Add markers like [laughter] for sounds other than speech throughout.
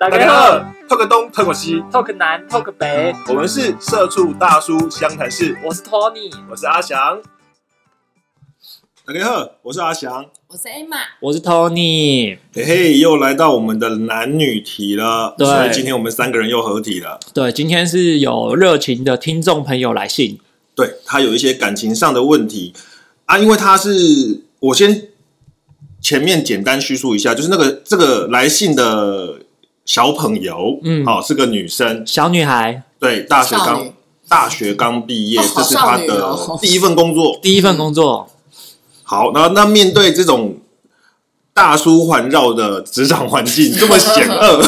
大大家好，透个东，透个西，，Talk 南，Talk 北，我们是社畜大叔湘潭市，我是 Tony，我是阿翔。大家好，我是阿翔。我是 Emma，我是 Tony。嘿嘿，又来到我们的男女题了，对。所以今天我们三个人又合体了。对，今天是有热情的听众朋友来信，对他有一些感情上的问题。啊，因为他是我先前面简单叙述一下，就是那个这个来信的小朋友，嗯。好、是个女生，小女孩。对，大学刚女。大学刚毕业，哦这是她少女的哦。第一份工作。第一份工作，好，那那面对这种大叔环绕的职场环境 [laughs] 这么险恶，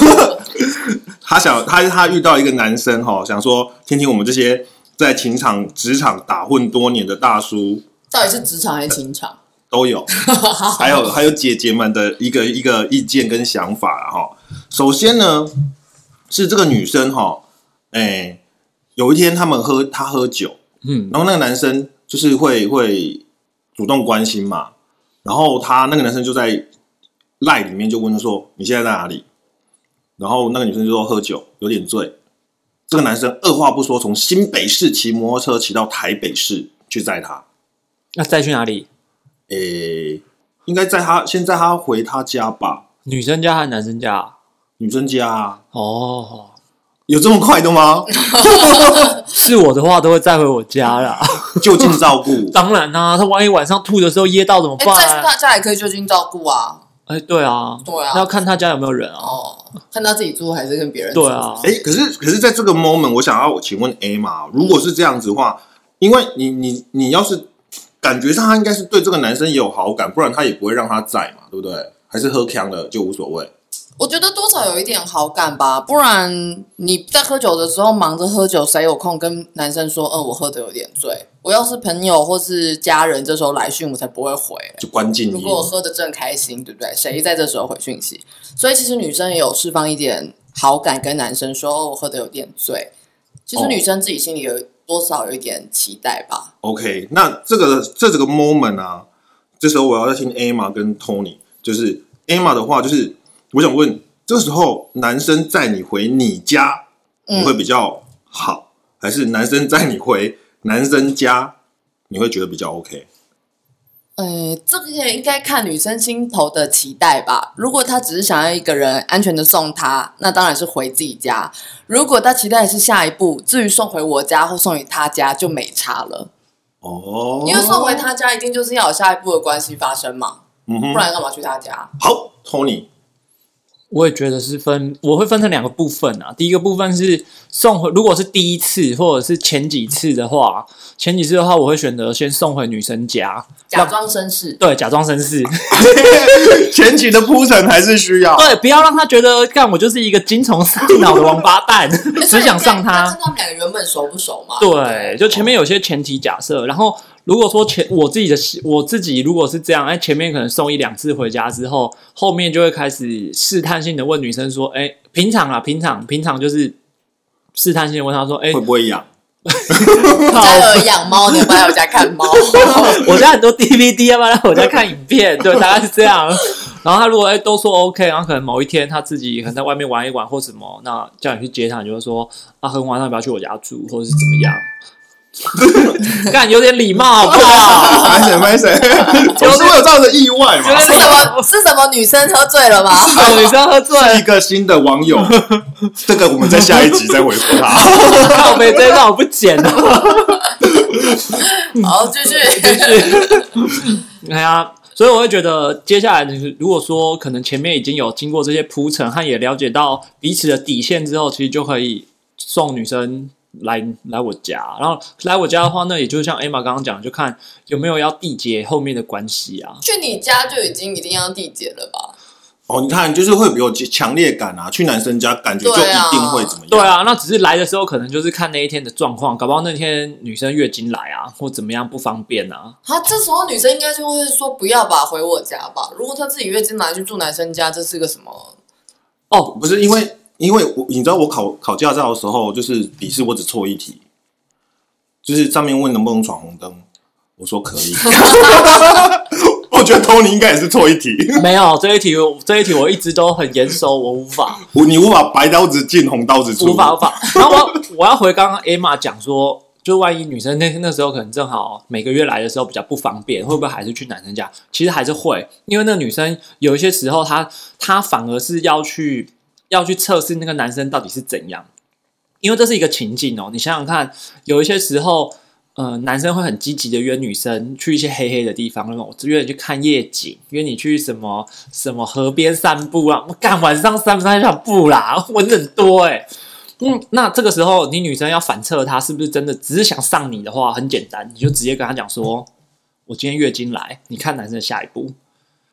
[laughs] 他想他他遇到一个男生哈，想说听听我们这些在情场职场打混多年的大叔。到底是职场还是情场？都有，[laughs] 还有还有姐姐们的一个一个意见跟想法啊哈。首先呢，是这个女生哈，哎，有一天他们喝她喝酒，嗯，然后那个男生就是会会主动关心嘛，然后他那个男生就在赖里面就问说你现在在哪里？然后那个女生就说喝酒有点醉，这个男生二话不说从新北市骑摩托车骑到台北市去载她，那再去哪里？诶，应该在他先载他回他家吧，女生家还是男生家？女生家啊，哦，有这么快的吗？[laughs] 是我的话都会带回我家啦。[laughs] 就近照顾，[laughs] 当然啦、他万一晚上吐的时候噎到怎么哎、办？再去他家也可以就近照顾啊。哎，对啊，对啊那要看他家有没有人啊。哦，看他自己住还是跟别人住？对啊，哎，可是可是在这个 moment，我想要请问 A 嘛，如果是这样子的话，因为你你你要是感觉上他应该是对这个男生也有好感，不然他也不会让他在嘛，对不对？还是喝强了就无所谓。我觉得多少有一点好感吧，不然你在喝酒的时候忙着喝酒，谁有空跟男生说，嗯，我喝的有点醉？我要是朋友或是家人，这时候来讯我才不会回。就关静音如果我喝的正开心，对不对？谁在这时候回讯息？所以其实女生也有释放一点好感，跟男生说：“哦，我喝的有点醉。”其实哦女生自己心里有多少有一点期待吧。OK，那这个这这个 moment 啊，这时候我要再听 Emma 跟 Tony，就是 Emma 的话，就是我想问，这时候男生载你回你家，你会比较好，还是男生载你回男生家，你会觉得比较 OK？呃，这个也应该看女生心头的期待吧。如果她只是想要一个人安全的送她，那当然是回自己家。如果她期待的是下一步，至于送回我家或送回她家就没差了，哦，因为送回她家一定就是要有下一步的关系发生嘛，嗯哼不，然干嘛去她家？好，Tony，我也觉得是分，我会分成两个部分啊。第一个部分是送回，如果是第一次或者是前几次的话，前几次的话，我会选择先送回女生家，假装绅士。对，假装绅士，[laughs] 前期的铺陈还是需要。对，不要让他觉得干我就是一个精虫上脑的王八蛋，[laughs] 只想上他那看。他们两个原本熟不熟嘛？对，就前面有些前提假设，然后如果说前我自己的我自己如果是这样，哎，前面可能送一两次回家之后，后面就会开始试探性的问女生说，哎，平常啊，平常平常就是试探性的问她说，哎，会不会养？[laughs] 家有养猫，你要不要来我家看猫？[laughs] 我家很多 DVD，要不要来我家看影片？对，大概是这样。然后他如果哎都说 OK，然后可能某一天他自己可能在外面玩一玩或什么，那叫你去接他，你就会说啊，很晚上要不要去我家住，或者是怎么样？[laughs] 干有点礼貌好不好？拍谁拍谁，总 [laughs] 是会有这样的意外嘛。是什么？是什么女生喝醉了吗？[laughs] 女生喝醉，一个新的网友，这个我们在下一集再回复他。靠背这一段我不剪了。好，继续。哎呀，所以我会觉得接下来你如果说可能前面已经有经过这些铺陈，和也了解到彼此的底线之后，其实就可以送女生来来我家。然后来我家的话，那也就像 Emma 刚刚讲，就看有没有要缔结后面的关系啊。去你家就已经一定要缔结了吧？哦，你看，就是会有强烈感啊。去男生家，感觉就一定会怎么样？对，啊，那只是来的时候可能就是看那一天的状况，搞不好那天女生月经来啊，或怎么样不方便啊。啊，这时候女生应该就会说不要吧，回我家吧。如果她自己月经来去住男生家，这是个什么？哦，不是因为，因为我你知道，我考考驾照的时候，就是笔试我只错一题，就是上面问能不能闯红灯，我说可以。[laughs] 我觉觉得 Tony 应该也是错一题，没有这一题，这一题我一直都很严守，我无法。[laughs] 我你无法白刀子进红刀子出，无法无法。然后我我要回刚刚 Emma 讲说，就万一女生那那时候可能正好每个月来的时候比较不方便，会不会还是去男生家？其实还是会，因为那个女生有一些时候她她反而是要去要去测试那个男生到底是怎样，因为这是一个情境哦。你想想看，有一些时候。呃，男生会很积极的约女生去一些黑黑的地方，那种约你去看夜景，约你去什么什么河边散步啊。我干晚上散不散想步啦，[laughs] 蚊子很多哎。嗯，那这个时候你女生要反测他是不是真的只是想上你的话，很简单，你就直接跟他讲说，我今天月经来，你看男生的下一步。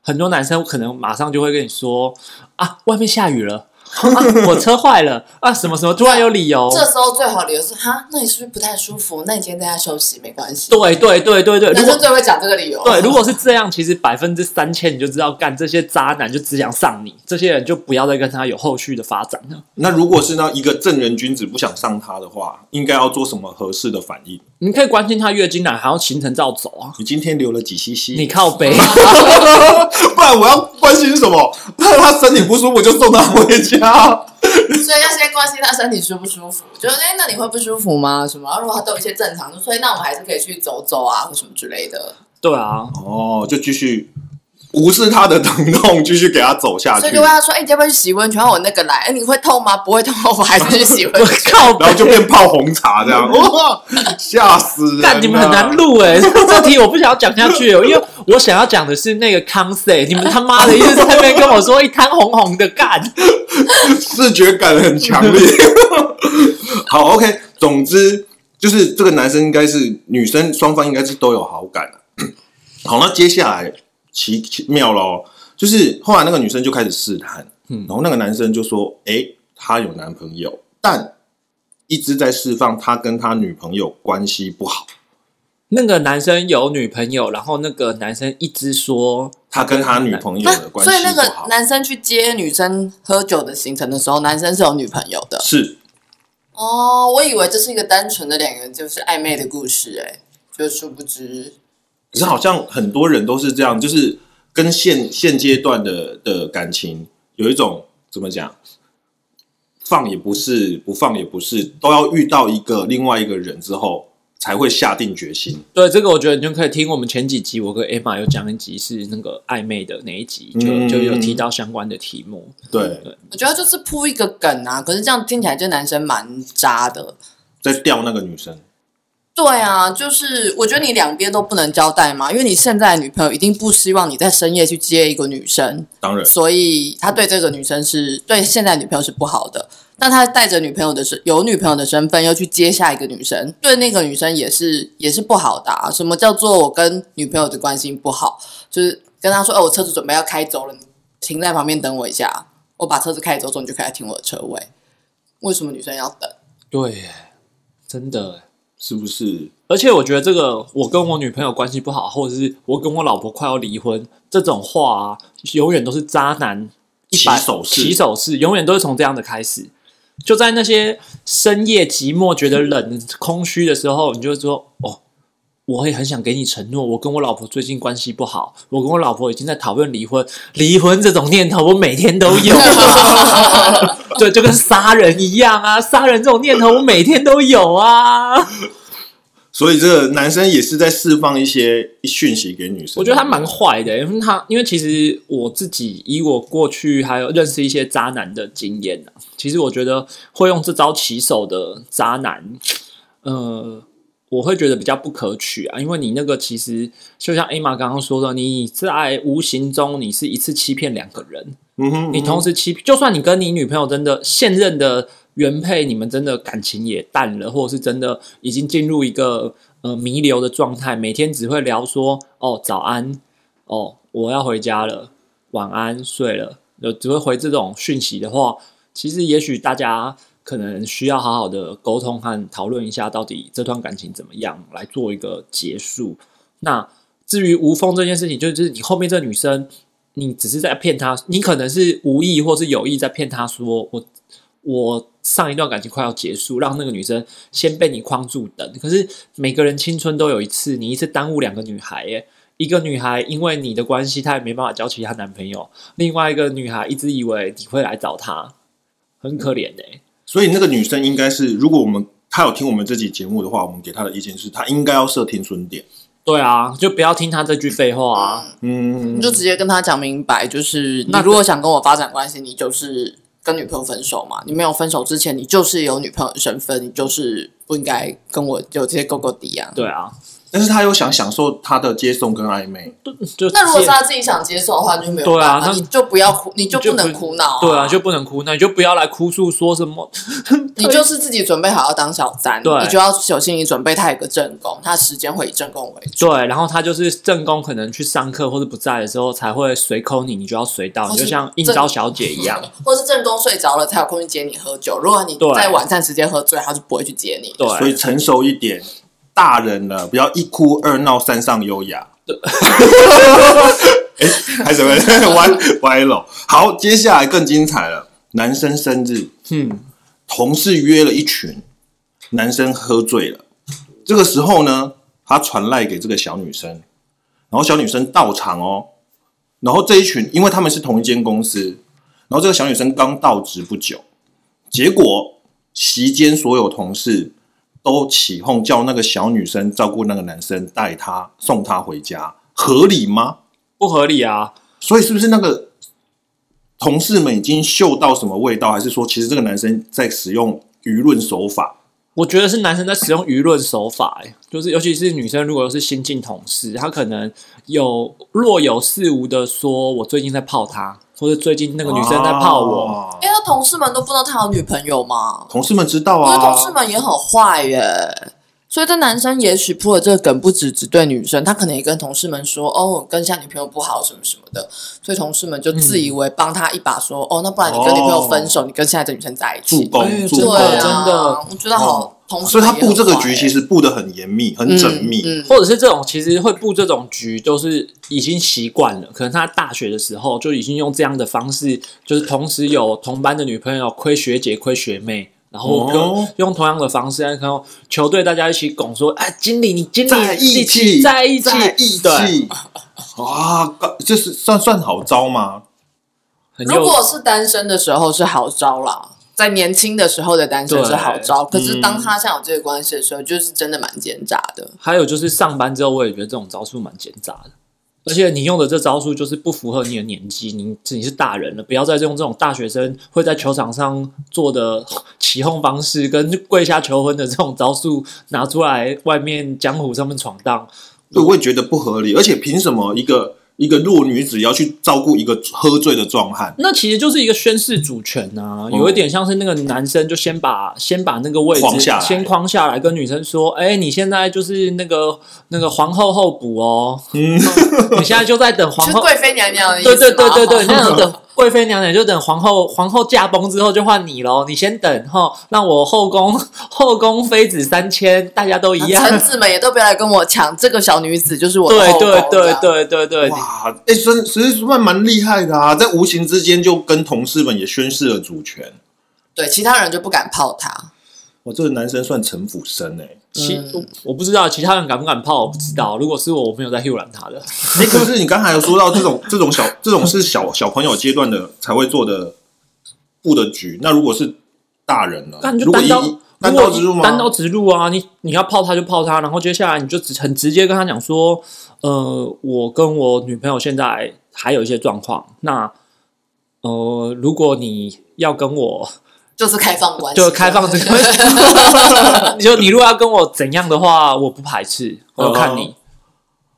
很多男生可能马上就会跟你说啊，外面下雨了。[laughs] 我车坏了啊！什么什么？突然有理由。这时候最好理由是哈，那你是不是不太舒服？那你今天在家休息没关系。对对对对对，男生最会讲这个理由。对，如果是这样，其实百分之三千你就知道，干这些渣男就只想上你，这些人就不要再跟他有后续的发展了。那如果是那一个正人君子不想上他的话，应该要做什么合适的反应？你可以关心他月经来，还要行程照走啊。你今天流了几 cc？你靠背，[laughs] 不然我要关心什么？那他身体不舒服就送他回家。所以要先关心他身体舒不舒服，就哎，那你会不舒服吗？什么？如果他都有一些正常，所以那我们还是可以去走走啊，或什么之类的。对啊，哦，就继续无视他的疼痛，继续给他走下去。所以就问他说：“哎，你要不要去洗温泉？我那个来，哎，你会痛吗？不会痛，我还是去洗温泉。[laughs] 靠，然后就变泡红茶这样，[laughs] 哇，吓死人！但你们很难录哎，这题我不想要讲下去，因为我想要讲的是那个 concept。你们他妈的一直在那边跟我说一滩红红的干。视觉感很强烈。[laughs] 好，OK。总之就是这个男生应该是女生双方应该是都有好感好，那接下来奇奇妙喽，就是后来那个女生就开始试探，嗯，然后那个男生就说：“哎，他有男朋友，但一直在释放他跟他女朋友关系不好。”那个男生有女朋友，然后那个男生一直说他跟他女朋友的关系所以那个男生去接女生喝酒的行程的时候，男生是有女朋友的。是哦，我以为这是一个单纯的两个人就是暧昧的故事，哎，就殊不知。可是好像很多人都是这样，就是跟现现阶段的的感情有一种怎么讲，放也不是，不放也不是，都要遇到一个另外一个人之后。才会下定决心。对这个，我觉得你就可以听我们前几集，我跟 Emma 有讲一集是那个暧昧的那一集，就就有提到相关的题目。对，我觉得就是铺一个梗啊，可是这样听起来这男生蛮渣的，在钓那个女生。对啊，就是我觉得你两边都不能交代嘛，因为你现在的女朋友一定不希望你在深夜去接一个女生，当然，所以他对这个女生是对现在女朋友是不好的。但他带着女朋友的身有女朋友的身份，又去接下一个女生，对那个女生也是也是不好的。什么叫做我跟女朋友的关系不好？就是跟他说：“哦，我车子准备要开走了，你停在旁边等我一下。我把车子开走之后，你就可以停我的车位。”为什么女生要等？对，真的是不是？而且我觉得这个我跟我女朋友关系不好，或者是我跟我老婆快要离婚这种话啊，永远都是渣男起手式，起手式永远都是从这样的开始。就在那些深夜寂寞、觉得冷、空虚的时候，你就说：“哦，我也很想给你承诺，我跟我老婆最近关系不好，我跟我老婆已经在讨论离婚。离婚这种念头，我每天都有。[laughs] 对，就跟杀人一样啊！杀人这种念头，我每天都有啊。”所以这个男生也是在释放一些讯息给女生。我觉得他蛮坏的，因为他因为其实我自己以我过去还有认识一些渣男的经验呢，其实我觉得会用这招起手的渣男，呃，我会觉得比较不可取啊，因为你那个其实就像 A 玛刚刚说的，你在无形中你是一次欺骗两个人，嗯哼，你同时欺骗，就算你跟你女朋友真的现任的。原配，你们真的感情也淡了，或者是真的已经进入一个呃弥留的状态，每天只会聊说哦早安，哦我要回家了，晚安睡了，就只会回这种讯息的话，其实也许大家可能需要好好的沟通和讨论一下，到底这段感情怎么样来做一个结束。那至于无风这件事情，就是你后面这女生，你只是在骗她，你可能是无意或是有意在骗她说我。我上一段感情快要结束，让那个女生先被你框住等。可是每个人青春都有一次，你一次耽误两个女孩，耶，一个女孩因为你的关系，她也没办法交其他男朋友；另外一个女孩一直以为你会来找她，很可怜的、所以那个女生应该是，如果我们她有听我们这集节目的话，我们给她的意见是，她应该要设停损点。对啊，就不要听她这句废话啊！嗯你，就直接跟他讲明白，就是你那如果想跟我发展关系，你就是跟女朋友分手嘛。你没有分手之前，你就是有女朋友的身份，你就是不应该跟我有这些勾勾底啊。对啊，但是他又想享受他的接送跟暧昧，就那如果是他自己想接送的话，就没有办法，对啊那你就不要哭，你就不能就不苦恼、对啊，就不能哭，那你就不要来哭诉说什么。[laughs] 你就是自己准备好要当小三，对你就要小心你准备，他有个正宫，他时间会以正宫为主。对，然后他就是正宫，可能去上课或者不在的时候才会随扣你，你就要随到，你就像应招小姐一样。[laughs] 或是正宫睡着了才有空去接你喝酒。如果你对在晚餐时间喝醉，他就不会去接你。对，所以成熟一点，大人了，不要一哭二闹三上优雅。哎，[laughs] 还什么歪歪了？好，接下来更精彩了。男生生日，嗯，同事约了一群，男生喝醉了。这个时候呢，他传赖给这个小女生，然后小女生到场哦。然后这一群，因为他们是同一间公司，然后这个小女生刚到职不久，结果席间所有同事都起哄叫那个小女生照顾那个男生，带他送他回家，合理吗？不合理啊。所以是不是那个同事们已经嗅到什么味道，还是说其实这个男生在使用舆论手法？我觉得是男生在使用舆论手法、欸，就是尤其是女生，如果是新进同事，她可能有若有似无的说，我最近在泡她，或者最近那个女生在泡我。因为，他同事们都不知道他有女朋友吗？同事们知道啊，可是，同事们也很坏耶。所以这男生也许铺了这个梗，不只只对女生，他可能也跟同事们说：“哦，我跟现在女朋友不好，什么什么的。”所以同事们就自以为帮他一把，说：“哦，那不然你跟女朋友分手，你跟现在这女生在一起。助攻哎助攻，对啊，真的我觉得好。同事所以他布这个局其实布的很严密、很缜密。嗯嗯或者是这种，其实会布这种局，就是已经习惯了。可能他大学的时候就已经用这样的方式，就是同时有同班的女朋友，亏学姐、亏学妹，然后就哦用同样的方式，然后球队大家一起拱说：“哎，经理，你经理在一起，在一起，在一对，起，哇，这是算算好招吗？如果是单身的时候是好招啦，在年轻的时候的单身是好招，可是当他像有这个关系的时候，就是真的蛮奸诈的。还有就是上班之后，我也觉得这种招数蛮奸诈的。而且你用的这招数就是不符合你的年纪，你你是大人了，不要再用这种大学生会在球场上做的起哄方式跟跪下求婚的这种招数拿出来外面江湖上面闯荡。我会觉得不合理。而且凭什么一个一个弱女子要去照顾一个喝醉的壮汉？那其实就是一个宣誓主权啊，有一点像是那个男生就先把先把那个位置框下来先框下来，跟女生说：“哎、你现在就是那个那个皇后候补哦，嗯，你现在就在等皇后。”是贵妃娘娘的意思对？对对对对，那样等贵妃娘娘就等皇后皇后驾崩之后就换你喽，你先等哈，让我后宫 [laughs] 后宫妃子三千，大家都一样。臣子们也都不要来跟我抢，这个小女子就是我的对后宫对对对对对，哇，哎、孙其实算蛮厉害的啊，在无形之间就跟同事们也宣示了主权。对，其他人就不敢泡他。我，这个男生算城府深哎、其嗯我我不知道其他人敢不敢泡，我不知道。如果是我，我没有在 h 染他的。[laughs] 哎、可是你刚才有说到这种 [laughs] 这种小这种是小小朋友阶段的才会做的布的局，那如果是大人呢？那你就如果单刀一单刀直入吗？单刀直入啊！你你要泡他就泡他，然后接下来你就直很直接跟他讲说，呃，我跟我女朋友现在还有一些状况，那呃，如果你要跟我就是开放关系，就开放这个，[laughs] 就你如果要跟我怎样的话，我不排斥，我就看你，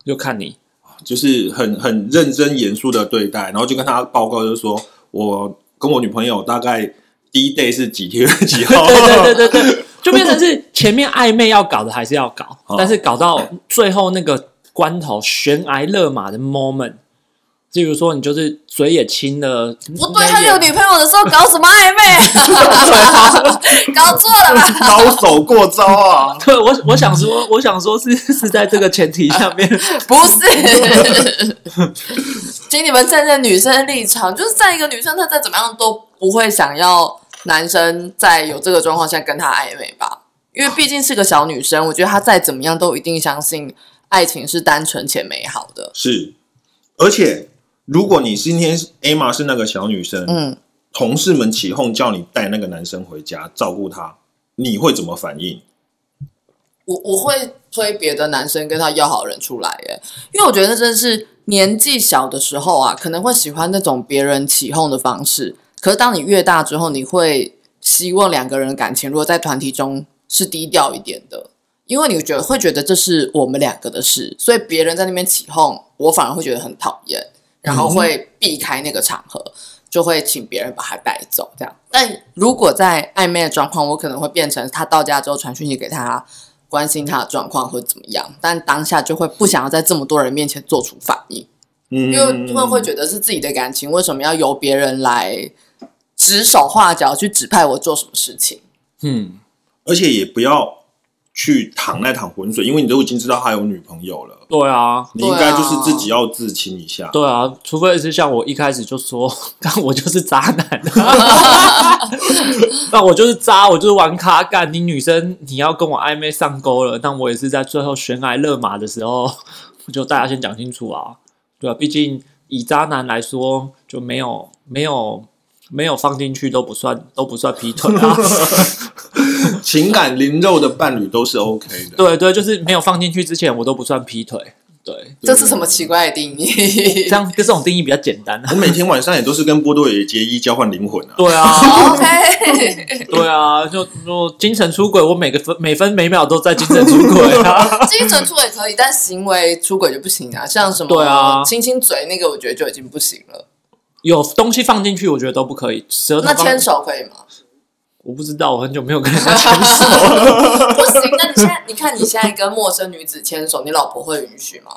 就看你。就是很很认真严肃的对待，然后就跟他报告，就是说我跟我女朋友大概第一 day 是几天 [laughs] 几号，对对对对对，就变成是前面暧昧要搞的还是要搞，哦但是搞到最后那个关头悬崖勒马的 moment，例如说你就是嘴也亲了，不对，他有女朋友的时候搞什么暧昧啊？[laughs] 搞错了吧？高手过招啊！[laughs] 对我我想说，我想说是是在这个前提下面，[laughs] 不是，请你们站在女生的立场，就是在一个女生她再怎么样都不会想要男生在有这个状况下跟她暧昧吧，因为毕竟是个小女生，我觉得她再怎么样都一定相信爱情是单纯且美好的。是，而且如果你今天 Emma 是那个小女生，嗯，同事们起哄叫你带那个男生回家照顾他，你会怎么反应？我我会推别的男生跟他要好人出来耶，因为我觉得真的是年纪小的时候啊，可能会喜欢那种别人起哄的方式。可是当你越大之后，你会希望两个人的感情如果在团体中是低调一点的，因为你觉得会觉得这是我们两个的事，所以别人在那边起哄，我反而会觉得很讨厌，然后会避开那个场合，就会请别人把他带走这样。但如果在暧昧的状况，我可能会变成他到家之后传讯息给他。关心他的状况或怎么样，但当下就会不想要在这么多人面前做出反应，嗯，因为会会觉得是自己的感情，为什么要由别人来指手画脚去指派我做什么事情？嗯，而且也不要去淌那趟浑水，因为你都已经知道他有女朋友了，对啊，你应该就是自己要自清一下。对啊，除非是像我一开始就说，[laughs] 干我就是渣男，[laughs] 那我就是渣，我就是玩咖干。你女生你要跟我暧昧上钩了，但我也是在最后悬崖勒马的时候，[laughs] 就大家先讲清楚啊，对啊，毕竟以渣男来说，就没有没有没有放进去都不算都不算劈腿啊。情感灵肉的伴侣都是 OK 的。对对，就是没有放进去之前，我都不算劈腿。对，这是什么奇怪的定义？这样这种定义比较简单啊我。每天晚上也都是跟波多野结衣交换灵魂啊。对啊，[laughs] OK，对啊，就就精神出轨，我每个分每分每秒都在精神出轨啊。[laughs] 精神出轨可以，但行为出轨就不行啊。像什么对啊亲亲嘴那个，我觉得就已经不行了。有东西放进去，我觉得都不可以。舌头那牵手可以吗？我不知道，我很久没有跟人家牵手。[laughs] 不行。那你现在，你看你现在跟陌生女子牵手，你老婆会允许吗？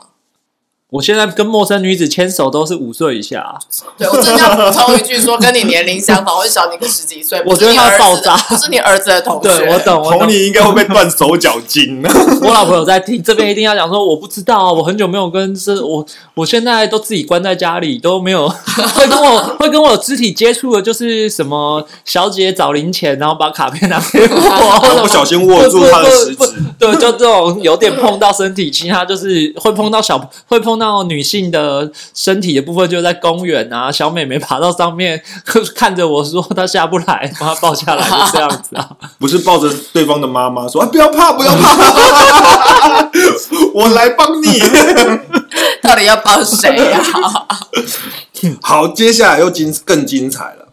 我现在跟陌生女子牵手都是五岁以下，啊对我真的要补充一句，说跟你年龄相仿，会小你个十几岁，我觉得他会爆炸不是你儿子的同学。对我懂，我懂。你应该会被断手脚筋。[laughs] 我老婆有在听，这边一定要讲说，我不知道啊，我很久没有跟这我，我现在都自己关在家里，都没有会跟我 [laughs] 会跟我有肢体接触的，就是什么小姐找零钱，然后把卡片拿给我，[laughs] 不小心握住她的食指，对，就这种有点碰到身体，其他就是会碰到小，会碰到女性的身体的部分，就在公园啊，小美眉爬到上面 [laughs] 看着我说她下不来，把她抱下来，就这样子啊。[laughs] 不是抱着对方的妈妈说：“啊，不要怕，不要怕，[laughs] 我来帮你。到底要帮谁呀、好，接下来又精更精彩了。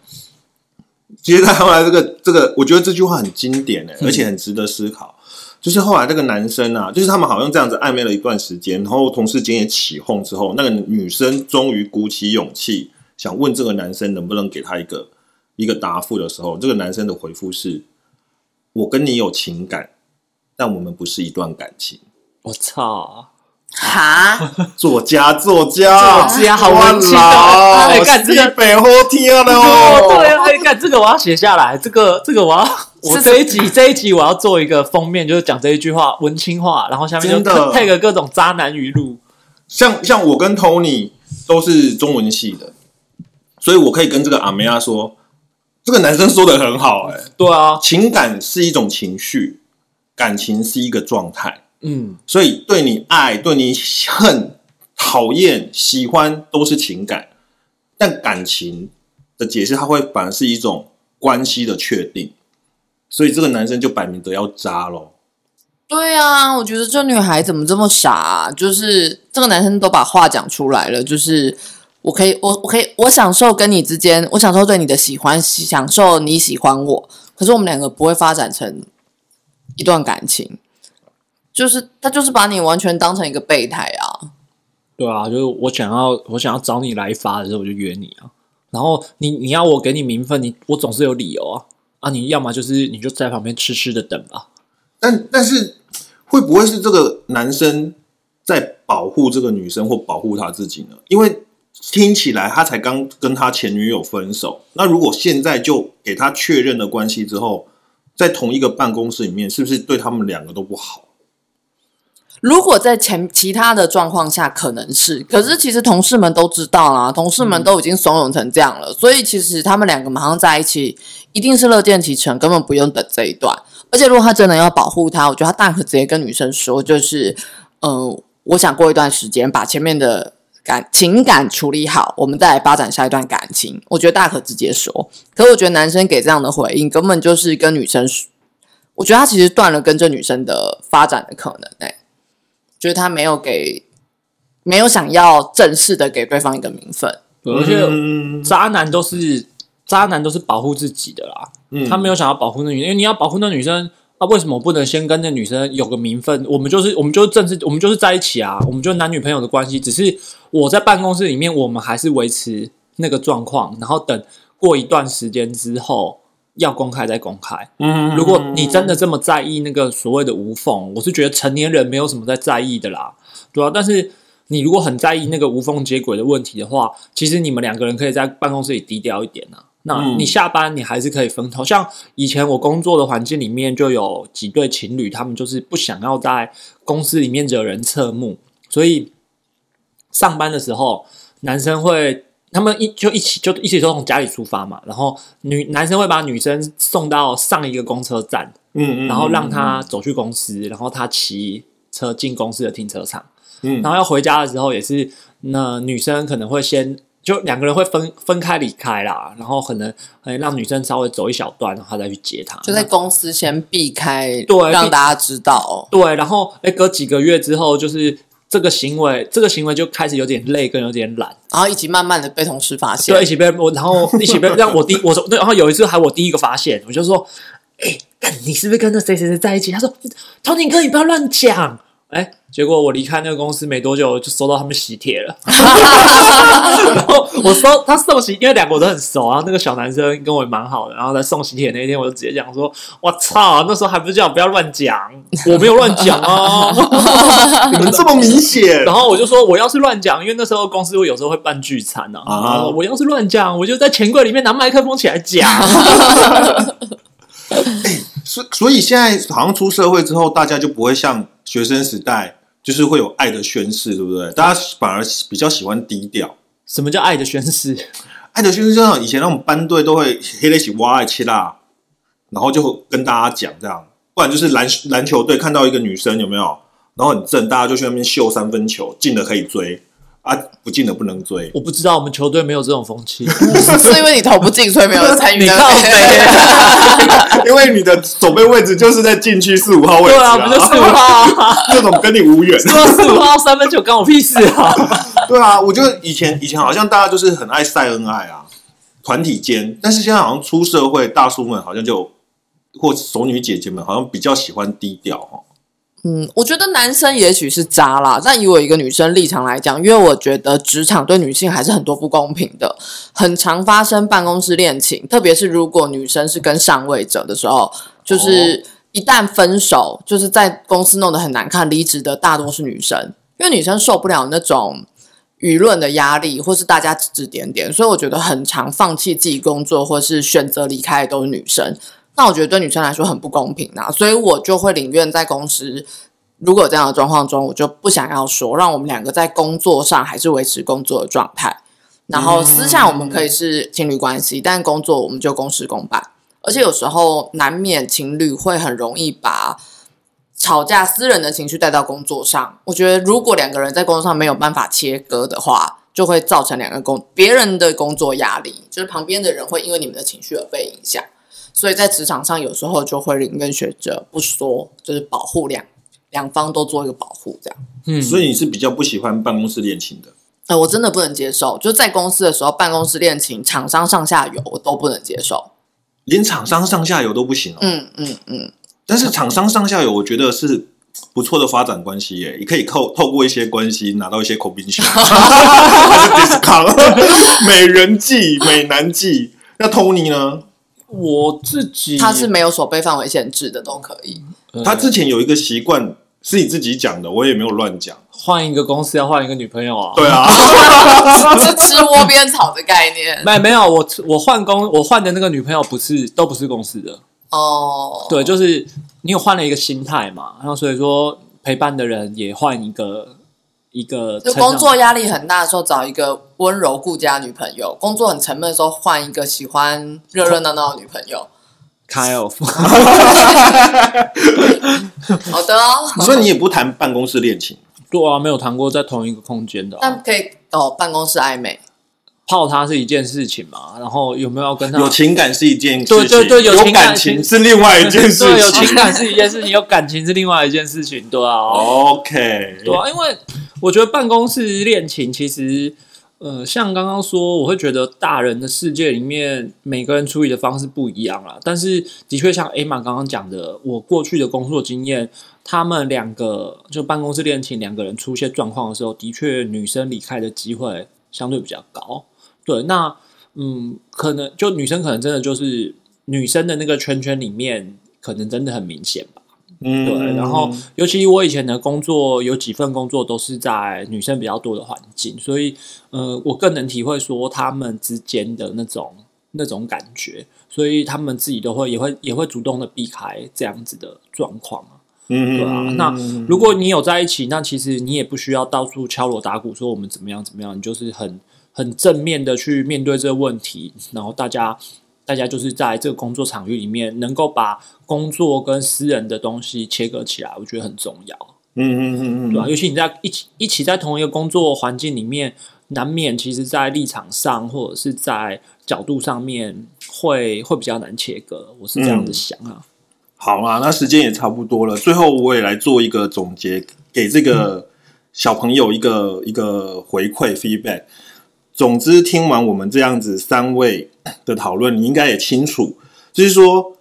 接下来这个这个，我觉得这句话很经典诶，而且很值得思考。就是后来那个男生啊，就是他们好像这样子暧昧了一段时间，然后同事间也起哄之后，那个女生终于鼓起勇气想问这个男生能不能给他一个一个答复的时候，这个男生的回复是：“我跟你有情感，但我们不是一段感情。我操！哈，”作家，作家，作家好文青哇哦啦哎干这个西北好听了哦，哦。对啊，哎，干这个我要写下来，这个这个我要，我这一集这一集我要做一个封面，就是讲这一句话，文青话，然后下面就 [laughs] 配个各种渣男语录。像像我跟 Tony 都是中文系的，所以我可以跟这个阿梅亚说，这个男生说的很好、哎，对啊，情感是一种情绪，感情是一个状态，嗯，所以对你爱、对你恨、讨厌、喜欢都是情感，但感情的解释，它会反而是一种关系的确定，所以这个男生就摆明的要渣咯。对啊，我觉得这女孩怎么这么傻、啊？就是这个男生都把话讲出来了，就是我可以，我我可以，我享受跟你之间，我享受对你的喜欢，享受你喜欢我，可是我们两个不会发展成一段感情。就是他就是把你完全当成一个备胎啊！对啊，就是我想要我想要找你来发的时候，我就约你啊。然后你你要我给你名分，你我总是有理由啊啊！你要么就是你就在旁边痴痴的等吧。但但是会不会是这个男生在保护这个女生或保护他自己呢？因为听起来他才刚跟他前女友分手，那如果现在就给他确认了关系之后，在同一个办公室里面，是不是对他们两个都不好？如果在前其他的状况下，可能是，可是其实同事们都知道啦，同事们都已经怂恿成这样了，所以其实他们两个马上在一起，一定是乐见其成，根本不用等这一段。而且如果他真的要保护她，我觉得他大可直接跟女生说，就是，嗯、我想过一段时间把前面的感情感处理好，我们再来发展下一段感情。我觉得大可直接说，可我觉得男生给这样的回应，根本就是跟女生说，我觉得他其实断了跟这女生的发展的可能、欸。就是他没有给，没有想要正式的给对方一个名分。而且嗯渣男都是渣男都是保护自己的啦，嗯他没有想要保护那女生，因为你要保护那女生。啊，为什么不能先跟那女生有个名分？我们就是我们就是正式，我们就是在一起啊，我们就是男女朋友的关系。只是我在办公室里面，我们还是维持那个状况，然后等过一段时间之后要公开再公开。嗯如果你真的这么在意那个所谓的无缝，我是觉得成年人没有什么在在意的啦，对啊。但是你如果很在意那个无缝接轨的问题的话，其实你们两个人可以在办公室里低调一点啊。那嗯你下班你还是可以分头，像以前我工作的环境里面就有几对情侣，他们就是不想要在公司里面惹人侧目，所以上班的时候男生会。他们一就一起就一起都从家里出发嘛，然后女男生会把女生送到上一个公车站，嗯嗯，然后让她走去公司，然后她骑车进公司的停车场，嗯。然后要回家的时候也是，那女生可能会先就两个人会分分开离开啦，然后可能哎让女生稍微走一小段，然后再去接她，就在公司先避开，对让大家知道。对，然后哎隔几个月之后，就是这个行为，这个行为就开始有点累，跟有点懒，然后一起慢慢的被同事发现对，一，起被我，然后一起被 [laughs] 让我第我说对，然后有一次还我第一个发现，我就说，哎、欸你是不是跟那谁谁谁在一起？他说，Tony 哥，你不要乱讲。哎，结果我离开那个公司没多久，就收到他们喜帖了。[laughs] 然后我收他送喜，因为两个我都很熟，然后那个小男生跟我也蛮好的，然后在送喜帖那一天，我就直接讲说：“我操，那时候还不是叫我不要乱讲，我没有乱讲啊。[laughs] ”你们这么明显然，后我就说，我要是乱讲，因为那时候公司会有时候会办聚餐啊，我要是乱讲，我就在钱柜里面拿麦克风起来讲。[laughs] 所所以现在好像出社会之后，大家就不会像学生时代，就是会有爱的宣誓，对不对？大家反而比较喜欢低调。什么叫爱的宣誓？爱的宣誓就像以前那种班队都会黑在一起挖爱切啦，然后就跟大家讲这样，不然就是篮篮球队看到一个女生有没有，然后很正，大家就去那边秀三分球，进的可以追啊，不进的不能追。我不知道，我们球队没有这种风气。[laughs] 是因为你投不进，所以没有参与。你靠北，[laughs] 因为你的守备位置就是在禁区四五号位置、对啊，不就四五号啊？[laughs] 这种跟你无缘。说四五号三分球关我屁事啊！对啊，我觉得以前以前好像大家就是很爱晒恩爱啊，团体间，但是现在好像出社会，大叔们好像就或熟女姐姐们好像比较喜欢低调哦。嗯，我觉得男生也许是渣啦，但以我一个女生立场来讲，因为我觉得职场对女性还是很多不公平的，很常发生办公室恋情，特别是如果女生是跟上位者的时候，就是一旦分手，就是在公司弄得很难看，离职的大多是女生，因为女生受不了那种。舆论的压力，或是大家指指点点，所以我觉得很常放弃自己工作，或是选择离开的都是女生。那我觉得对女生来说很不公平啊，所以我就会宁愿在公司，如果有这样的状况中，我就不想要说，让我们两个在工作上还是维持工作的状态，然后私下我们可以是情侣关系，但工作我们就公事公办。而且有时候难免情侣会很容易把吵架私人的情绪带到工作上。我觉得如果两个人在工作上没有办法切割的话，就会造成两个工别人的工作压力，就是旁边的人会因为你们的情绪而被影响。所以在职场上，有时候就会宁愿学者不说，就是保护两两方都做一个保护，这样。嗯，所以你是比较不喜欢办公室恋情的。呃，我真的不能接受，就在公司的时候，办公室恋情、厂商上下游我都不能接受。连厂商上下游都不行哦。嗯嗯嗯，但是厂商上下游，我觉得是不错的发展关系耶，也可以透透过一些关系拿到一些口宾权，[laughs] [laughs] 还是 discount，[laughs] 美人计、美男计。那 Tony 呢？我自己他是没有所被范围限制的，都可以。呃他之前有一个习惯是你自己讲的，我也没有乱讲。换一个公司要换一个女朋友啊。对啊，[laughs] 是吃窝边草的概念 [laughs] 没没有，我我换工我换的那个女朋友不是都不是公司的，哦。对，就是你有换了一个心态嘛，然后所以说陪伴的人也换一个一个就工作压力很大的时候，找一个温柔顾家女朋友；工作很沉闷的时候，换一个喜欢热热闹闹的女朋友。kind of [laughs] 好的哦，所以你也不谈办公室恋情。对啊，没有谈过在同一个空间的啊、但可以哦，办公室暧昧，泡他是一件事情嘛，然后有没有要跟他有情感是一件事情，对对对有有情感感情是另外一件事对，有情。情感是一件事情，有感情是另外一件事情，对啊，OK，对啊，因为我觉得办公室恋情其实，呃，像刚刚说，我会觉得大人的世界里面，每个人处理的方式不一样啦。但是，的确像 A 玛刚刚讲的，我过去的工作经验，他们两个就办公室恋情，两个人出现状况的时候，的确女生离开的机会相对比较高。对，那嗯，可能就女生可能真的就是女生的那个圈圈里面，可能真的很明显吧。嗯对，然后尤其我以前的工作有几份工作都是在女生比较多的环境，所以呃，我更能体会说他们之间的那种那种感觉，所以他们自己都会也会也会主动的避开这样子的状况啊。嗯对啊，那如果你有在一起，那其实你也不需要到处敲锣打鼓说我们怎么样怎么样，你就是很很正面的去面对这个问题，然后大家大家就是在这个工作场域里面，能够把工作跟私人的东西切割起来，我觉得很重要，嗯嗯嗯嗯，对吧、尤其你在一起一起在同一个工作环境里面，难免其实在立场上或者是在角度上面会会比较难切割，我是这样子想啊。好啦，那时间也差不多了，最后我也来做一个总结，给这个小朋友一个一个回馈 feedback。总之，听完我们这样子三位 [coughs] 的讨论，你应该也清楚，就是说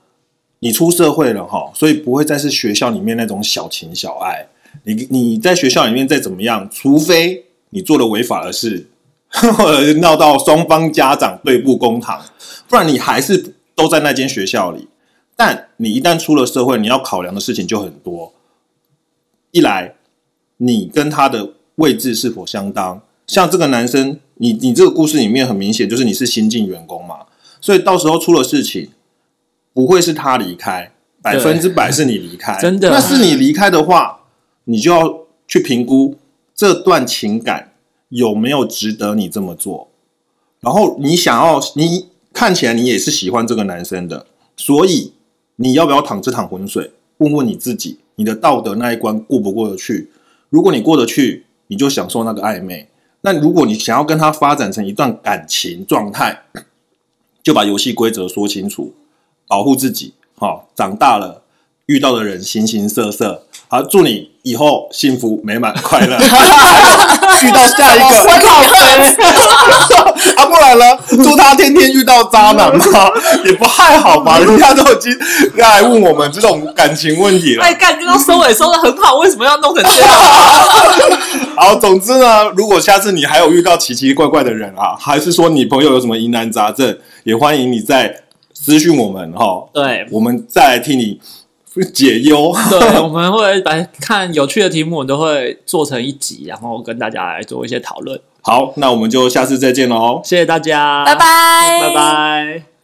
你出社会了哈，所以不会再是学校里面那种小情小爱。你你在学校里面再怎么样，除非你做了违法的事，或者闹到双方家长对簿公堂，不然你还是都在那间学校里。但你一旦出了社会，你要考量的事情就很多。一来，你跟他的位置是否相当？像这个男生，你你这个故事里面很明显就是你是新进员工嘛，所以到时候出了事情，不会是他离开，百分之百是你离开。[laughs] 真的那是你离开的话，你就要去评估这段情感有没有值得你这么做。然后你想要，你看起来你也是喜欢这个男生的，所以你要不要淌这趟浑水？问问你自己，你的道德那一关过不过得去？如果你过得去，你就享受那个暧昧；那如果你想要跟他发展成一段感情状态，[coughs] 就把游戏规则说清楚，保护自己。好、长大了遇到的人形形色色，好，祝你以后幸福美满快乐。[laughs] 遇到下一个，我 [laughs] 靠啊，不然呢？祝他天天遇到渣男嘛，[laughs] 也不太好吧？人家都已经来问我们这种感情问题了。哎，干，刚刚收尾收的很好，为什么要弄成这样？好，总之呢，如果下次你还有遇到奇奇怪怪的人啊，还是说你朋友有什么疑难杂症，也欢迎你在私讯我们哈，对我们再来替你 [laughs] 解忧。对，我们会把看有趣的题目，我们都会做成一集，然后跟大家来做一些讨论。好，那我们就下次再见喽。谢谢大家，拜拜，拜拜。